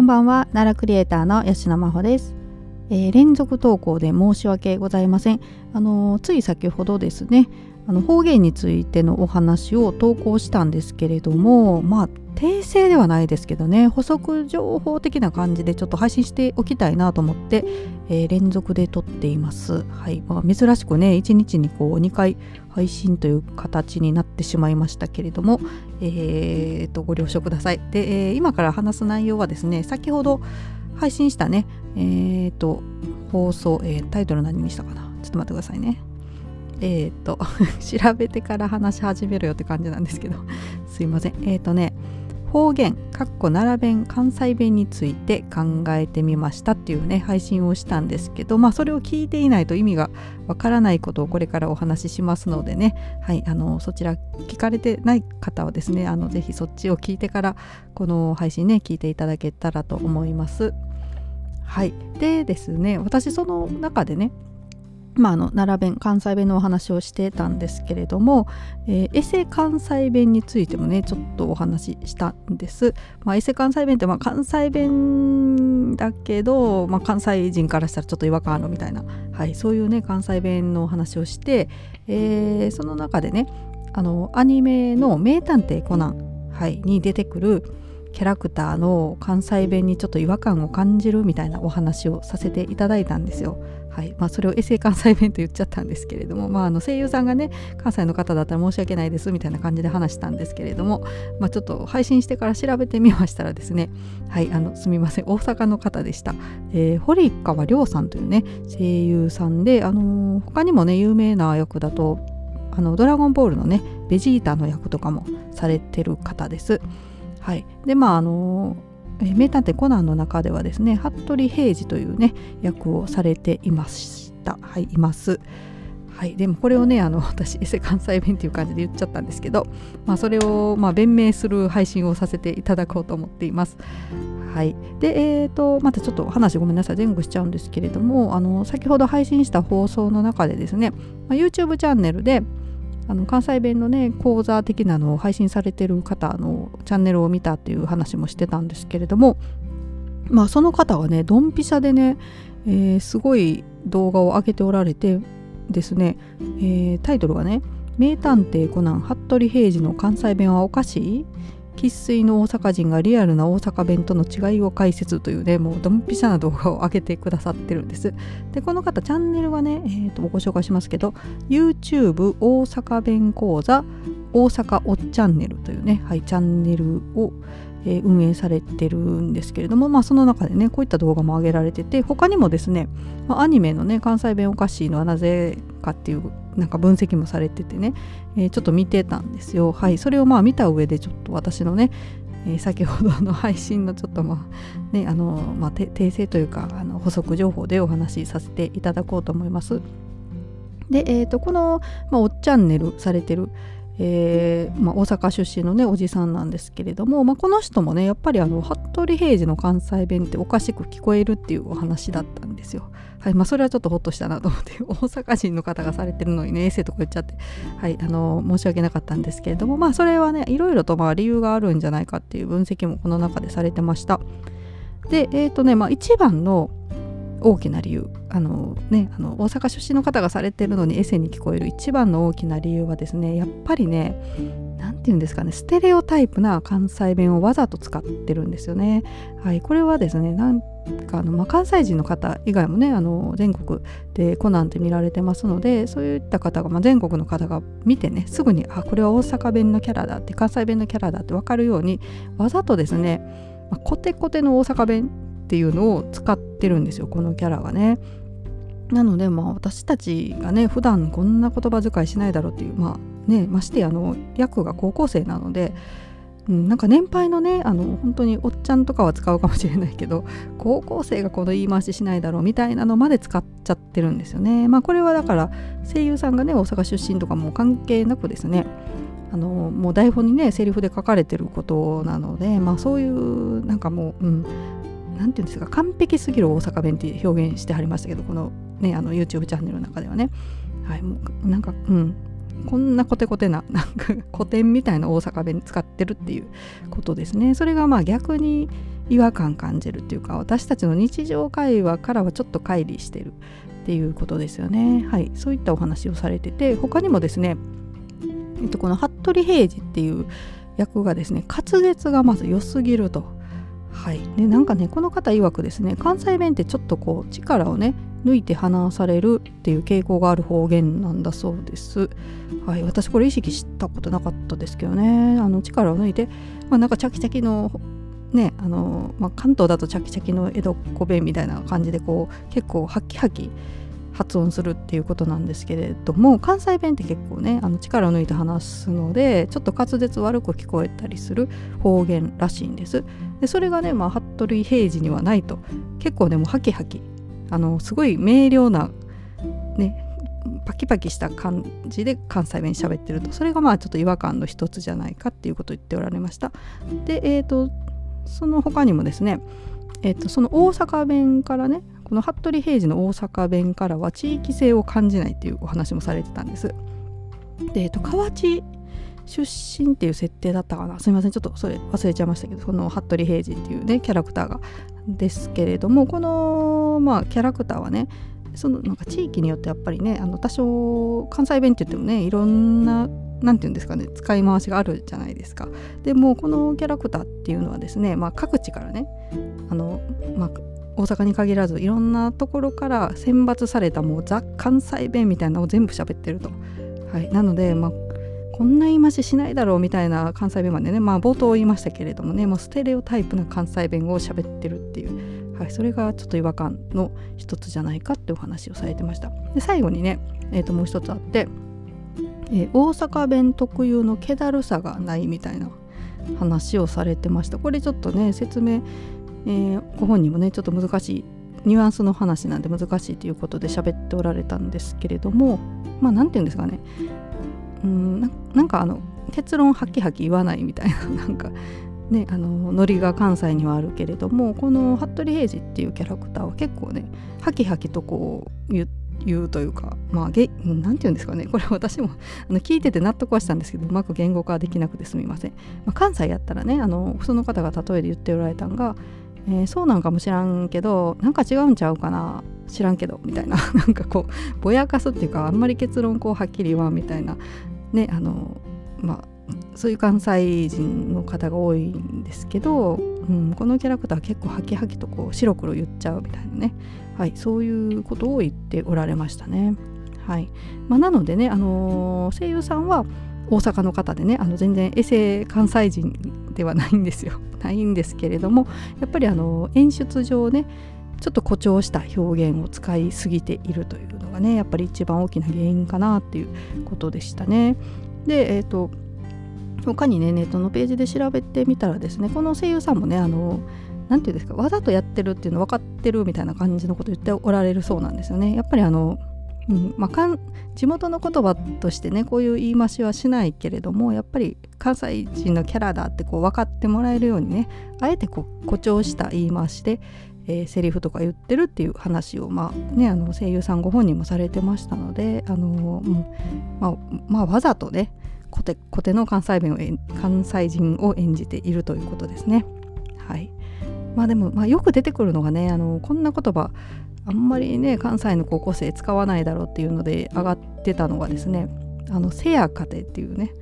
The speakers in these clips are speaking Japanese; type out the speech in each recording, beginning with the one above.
こんばんは。奈良クリエイターの吉野真帆です、えー連続投稿で申し訳ございません。あのーつい先ほどですねあの方言についてのお話を投稿したんですけれどもまあ訂正ではないですけどね補足情報的な感じでちょっと配信しておきたいなと思って、えー連続で撮っています。はいまあ、珍しくね1日にこう2回配信という形になってしまいましたけれども、えーとご了承ください。で、えー今から話す内容はですね先ほど配信したねえーと放送、えータイトル何にしたかな？ちょっと待ってくださいね。えーと 調べてから話し始めるよって感じなんですけど すいません。えーとね方言かっこ奈良弁関西弁について考えてみましたっていうね配信をしたんですけどまあそれを聞いていないと意味がわからないことをこれからお話ししますのでねはいあのそちら聞かれてない方はですねあのぜひそっちを聞いてからこの配信ね聞いていただけたらと思いますはいでですね私その中でねまあ、あの奈良弁関西弁のお話をしてたんですけれども、えーエセ関西弁についてもねちょっとお話ししたんです。まあ、エセ関西弁ってまあ関西弁だけど、まあ、関西人からしたらちょっと違和感あるみたいな、はい、そういうね関西弁のお話をして、えーその中でねあのアニメの「名探偵コナン」はい、に出てくるキャラクターの関西弁にちょっと違和感を感じるみたいなお話をさせていただいたんですよ。はい。まあ、それをエセ関西弁と言っちゃったんですけれども、まあ、あの声優さんがね関西の方だったら申し訳ないですみたいな感じで話したんですけれども、まあ、ちょっと配信してから調べてみましたらですねはいあのすみません大阪の方でした、えー堀川亮さんというね声優さんで、あのー他にもね有名な役だとあのドラゴンボールのねベジータの役とかもされてる方です。はい、でまああのー名探偵コナンの中ではですね服部平次というね役をされていました。はいいます。はいでもこれをねあの 私エセ関西弁っていう感じで言っちゃったんですけど、まあ、それをまあ弁明する配信をさせていただこうと思っています。はいでえー、とまたちょっと話ごめんなさい。前後しちゃうんですけれどもあの先ほど配信した放送の中でですね、まあ、YouTube チャンネルであの関西弁のね講座的なのを配信されてる方のチャンネルを見たっていう話もしてたんですけれどもまあその方はねドンピシャでね、えーすごい動画を上げておられてですね、えータイトルがね「名探偵コナン服部平次の関西弁はおかしい?」生粋の大阪人がリアルな大阪弁との違いを解説というねもうドンピシャな動画を上げてくださってるんです。でこの方チャンネルはね、えーとご紹介しますけど YouTube 大阪弁講座大阪おっチャンネルというね、はい、チャンネルを、えー運営されてるんですけれども、まあ、その中でねこういった動画も上げられてて他にもですね、まあアニメのね関西弁おかしいのはなぜかっていうなんか分析もされててね、えーちょっと見てたんですよ。はいそれをまあ見た上でちょっと私のね、えー先ほどの配信のちょっとまあねあの、まあ、訂正というかあの補足情報でお話しさせていただこうと思います。で、えー、とこの、まあ、おっチャンネルされてるえーまあ、大阪出身のねおじさんなんですけれども、まあ、この人もねやっぱりあの服部平次の関西弁っておかしく聞こえるっていうお話だったんですよ。はいまあ、それはちょっとホッとしたなと思って 大阪人の方がされてるのにねエッセイとか言っちゃって、はい、あの申し訳なかったんですけれどもまあそれはねいろいろとまあ理由があるんじゃないかっていう分析もこの中でされてました。でえっ、とねまあ一番の大きな理由あの、ね、あの大阪出身の方がされてるのにエセに聞こえる一番の大きな理由はですねやっぱりね何て言うんですかねステレオタイプな関西弁をわざと使ってるんですよね。はい、これはですねなんかあの、まあ、関西人の方以外もねあの全国でコナンって見られてますのでそういった方が、まあ、全国の方が見てねすぐにあこれは大阪弁のキャラだって関西弁のキャラだって分かるようにわざとですね、まあ、コテコテの大阪弁っていうのを使ってるんですよこのキャラがね。なのでまあ私たちがね普段こんな言葉遣いしないだろうっていうまあねましてあの役が高校生なので、うん、なんか年配のねあの本当におっちゃんとかは使うかもしれないけど高校生がこの言い回ししないだろうみたいなのまで使っちゃってるんですよね。まあこれはだから声優さんがね大阪出身とかも関係なくですねあのもう台本にねセリフで書かれてることなのでまあそういうなんかもう、うん、なんていうんですか完璧すぎる大阪弁って表現してはりましたけどこのねあの YouTube チャンネルの中ではね。はいもうなんかうん。こんなコテコテな なんか古典みたいな大阪弁使ってるっていうことですね。それがまあ逆に違和感感じるっていうか私たちの日常会話からはちょっと乖離してるっていうことですよね。はいそういったお話をされてて他にもですね、えっと、この服部平次っていう役がですね滑舌がまず良すぎると。はい、でなんかねこの方曰くですね関西弁ってちょっとこう力をね抜いて話されるっていう傾向がある方言なんだそうです。はい、私これ意識したことなかったですけどね。あの力を抜いて、まあ、なんかチャキチャキのねあの、まあ、関東だとチャキチャキの江戸っ子弁みたいな感じでこう結構ハキハキ発音するっていうことなんですけれども関西弁って結構ねあの力を抜いて話すのでちょっと滑舌悪く聞こえたりする方言らしいんです。でそれがね、まあ、服部平次にはないと。結構でもうハキハキ。あのすごい明瞭なねパキパキした感じで関西弁喋ってると。それがまあちょっと違和感の一つじゃないかっていうことを言っておられました。でえっ、ー、とその他にもですねえっ、ー、とその大阪弁からねこの服部平次の大阪弁からは地域性を感じないっていうお話もされてたんです。で、えっと、河内出身っていう設定だったかな。すいませんちょっとそれ忘れちゃいましたけどその服部平次っていうねキャラクターがですけれどもこのまあキャラクターはねそのなんか地域によってやっぱりねあの多少関西弁って言ってもねいろんな何て言うんですかね使い回しがあるじゃないですか。でもこのキャラクターっていうのはですね、まあ、各地からねあの、まあ、大阪に限らずいろんなところから選抜されたもうザ・関西弁みたいなのを全部喋ってると。はい、なので、まあ、こんな言い回ししないだろうみたいな関西弁までね、まあ、冒頭言いましたけれどもねもうステレオタイプな関西弁を喋ってるっていう、はい、それがちょっと違和感の一つじゃないかってお話をされてました。で最後にね、えー、ともう一つあって、えー、大阪弁特有の気だるさがないみたいな話をされてました。これちょっとね説明えー、ご本人もねちょっと難しいニュアンスの話なんで難しいということで喋っておられたんですけれどもまあ何て言うんですかね。うんなんかあの結論ハキハキ言わないみたいな なんかねあのノリが関西にはあるけれどもこの服部平次っていうキャラクターは結構ねハキハキとこう言言うというかまあげなんて言うんですかねこれ私もあの聞いてて納得はしたんですけどうまく言語化できなくてすみません、まあ、関西やったらねあのその方が例えで言っておられたんがえー、そうなんかもしらんけどなんか違うんちゃうかな知らんけどみたいな なんかこうぼやかすっていうかあんまり結論こうはっきり言わんみたいなねあのまあそういう関西人の方が多いんですけど、うん、このキャラクター結構ハキハキとこう白黒言っちゃうみたいなね、はい、そういうことを言っておられましたね。はい。まあ、なのでね、あのー、声優さんは大阪の方でねあの全然エセ関西人ではないんですよ。ないんですけれどもやっぱりあの演出上ねちょっと誇張した表現を使いすぎているというねやっぱり一番大きな原因かなっていうことでしたね。でえ、ー、と他にねネットのページで調べてみたらですねこの声優さんもねあの何て言うんですかわざとやってるっていうの分かってるみたいな感じのこと言っておられるそうなんですよね。やっぱりあのうんまあ、地元の言葉としてねこういう言い回しはしないけれどもやっぱり関西人のキャラだってこう分かってもらえるようにねあえてこう誇張した言い回しで、えー、セリフとか言ってるっていう話を、まあね、あの声優さんご本人もされてましたので、あのうんまあ、まあ、わざとねコテコテの関西弁を関西人を演じているということですね。はいまあでも、まあ、よく出てくるのがねあのこんな言葉あんまりね関西の高校生使わないだろうっていうので上がってたのがですねあのせやかてっていうね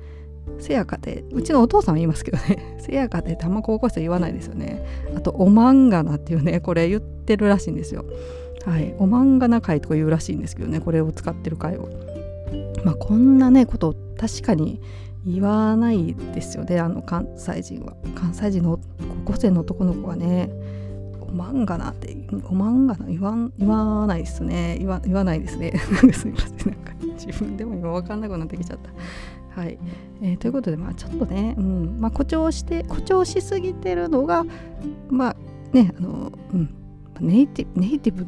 せやかてうちのお父さんは言いますけどね。せやかてってあんま高校生言わないですよね。あとおまんがなっていうねこれ言ってるらしいんですよ。はい。おまんがな会とか言うらしいんですけどねこれを使ってる会を。まあこんなねこと確かに言わないですよねあの関西人は。関西人の高校生の男の子はねおまんがなっておまんがな言わん言わないですね。言わ言わないですね。すみません。なんか自分でも今分かんなくなってきちゃった。はい、えー、ということでまあちょっとね、うん。まあ、誇張して誇張しすぎてるのがまあねあのうん。ネイティブネイティブっ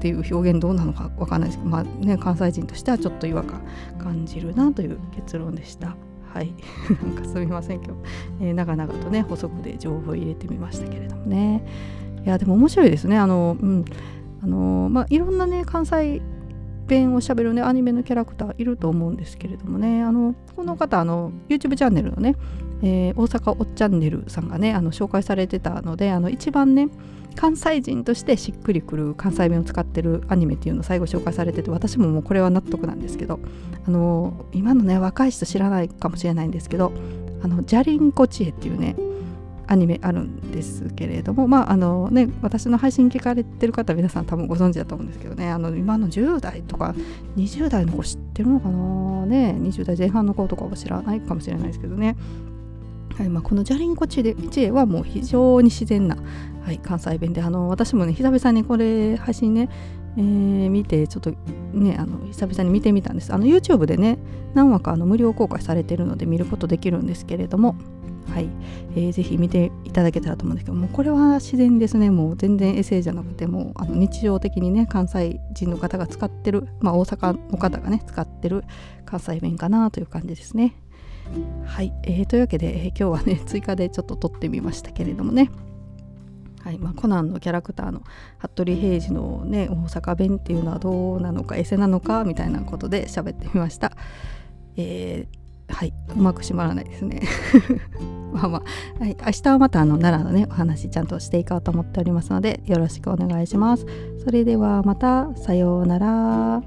ていう表現どうなのか分かんないですけど、まあね、関西人としてはちょっと違和感感じるなという結論でした。はい、なんかすみません今日、えー、長々とね補足で情報を入れてみましたけれどもね。いやでも面白いですね。あのうん。あのまあいろんなね関西弁をしゃべるねアニメのキャラクターいると思うんですけれどもね。あのこの方あの YouTube チャンネルのね、えー、大阪おっチャンネルさんがねあの紹介されてたのであの一番ね関西人としてしっくりくる関西弁を使ってるアニメっていうのを最後紹介されてて私ももうこれは納得なんですけどあの今のね若い人知らないかもしれないんですけどあのジャリンコチエっていうねアニメあるんですけれどもまああのね私の配信聞かれてる方皆さん多分ご存知だと思うんですけどね。あの今の10代とか20代の子知ってるのかな？ね20代前半の子とかは知らないかもしれないですけどね。はいまあ、このジャリンコチエはもう非常に自然な、はい、関西弁であの私もね久々にこれ配信ね、えー、見てちょっとねあの久々に見てみたんです。あの YouTube でね何話かあの無料公開されてるので見ることできるんですけれども。はい、えー、ぜひ見ていただけたらと思うんですけどもこれは自然ですね。もう全然エセじゃなくてもあの日常的にね関西人の方が使ってるまあ大阪の方がね使ってる関西弁かなという感じですね。はい、えー、というわけで、えー、今日はね追加でちょっと撮ってみましたけれどもね。はいまあ、コナンのキャラクターの服部平次のね大阪弁っていうのはどうなのかエセなのかみたいなことで喋ってみました。えーはい、うまく閉まらないですね。まあまあ、はい、明日はまたあの奈良のねお話ちゃんとしていこうと思っておりますのでよろしくお願いします。それではまたさようなら。